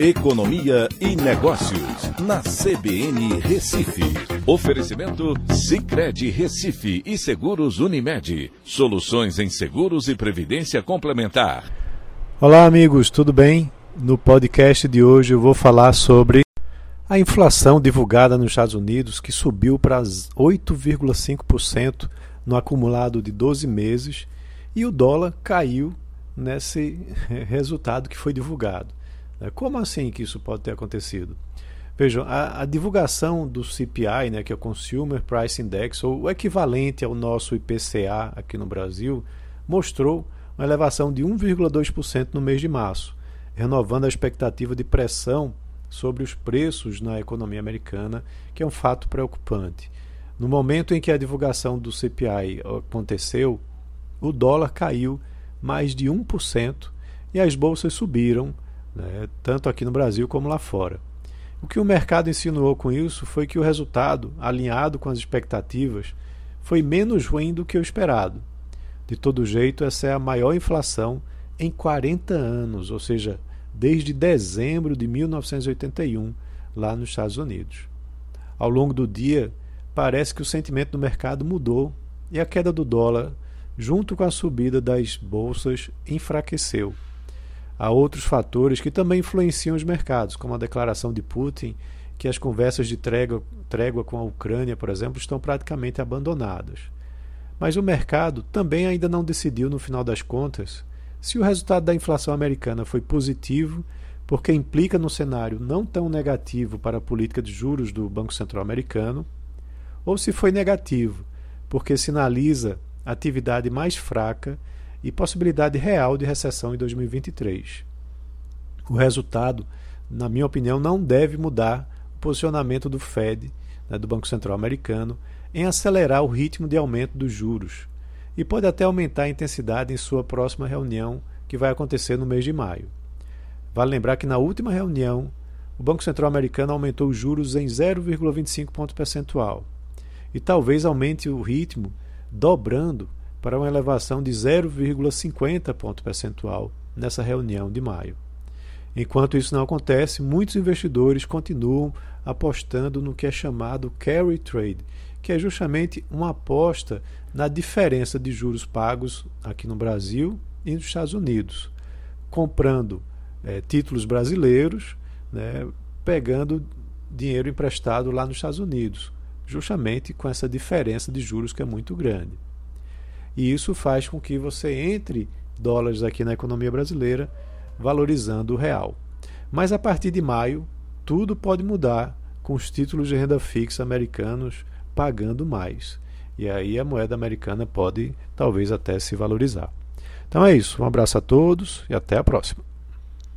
Economia e Negócios, na CBN Recife. Oferecimento Cicred Recife e Seguros Unimed. Soluções em seguros e previdência complementar. Olá, amigos, tudo bem? No podcast de hoje eu vou falar sobre a inflação divulgada nos Estados Unidos, que subiu para 8,5% no acumulado de 12 meses, e o dólar caiu nesse resultado que foi divulgado. Né? Como assim que isso pode ter acontecido? Vejam, a, a, divulgação do CPI, né, que é o Consumer Price Index, ou o equivalente ao nosso IPCA aqui no Brasil, mostrou uma elevação de 1,2% no mês de março, renovando a expectativa de pressão sobre os preços na economia americana, que é um fato preocupante. No momento em que a divulgação do CPI aconteceu, o dólar caiu mais de 1% e as bolsas subiram né, tanto aqui no Brasil como lá fora. O que o mercado insinuou com isso foi que o resultado, alinhado com as expectativas, foi menos ruim do que o esperado. De todo jeito, essa é a maior inflação em 40 anos, ou seja, desde dezembro de 1981, lá nos Estados Unidos. Ao longo do dia, parece que o sentimento do mercado mudou e a queda do dólar, junto com a subida das bolsas, enfraqueceu. Há outros fatores que também influenciam os mercados, como a declaração de Putin que as conversas de trégua, trégua com a Ucrânia, por exemplo, estão praticamente abandonadas. Mas o mercado também ainda não decidiu, no final das contas, se o resultado da inflação americana foi positivo, porque implica no cenário não tão negativo para a política de juros do Banco Central Americano, ou se foi negativo, porque sinaliza atividade mais fraca e possibilidade real de recessão em 2023. O resultado, na minha opinião, não deve mudar o posicionamento do Fed, né, do Banco Central Americano, em acelerar o ritmo de aumento dos juros e pode até aumentar a intensidade em sua próxima reunião, que vai acontecer no mês de maio. Vale lembrar que na última reunião, o Banco Central Americano aumentou os juros em 0,25 ponto percentual e talvez aumente o ritmo dobrando para uma elevação de 0,50 ponto percentual nessa reunião de maio. Enquanto isso não acontece, muitos investidores continuam apostando no que é chamado carry trade, que é justamente uma aposta na diferença de juros pagos aqui no Brasil e nos Estados Unidos, comprando é, títulos brasileiros, né, pegando dinheiro emprestado lá nos Estados Unidos, justamente com essa diferença de juros que é muito grande e isso faz com que você entre dólares aqui na economia brasileira, valorizando o real. Mas a partir de maio, tudo pode mudar com os títulos de renda fixa americanos pagando mais. E aí a moeda americana pode talvez até se valorizar. Então é isso. Um abraço a todos e até a próxima.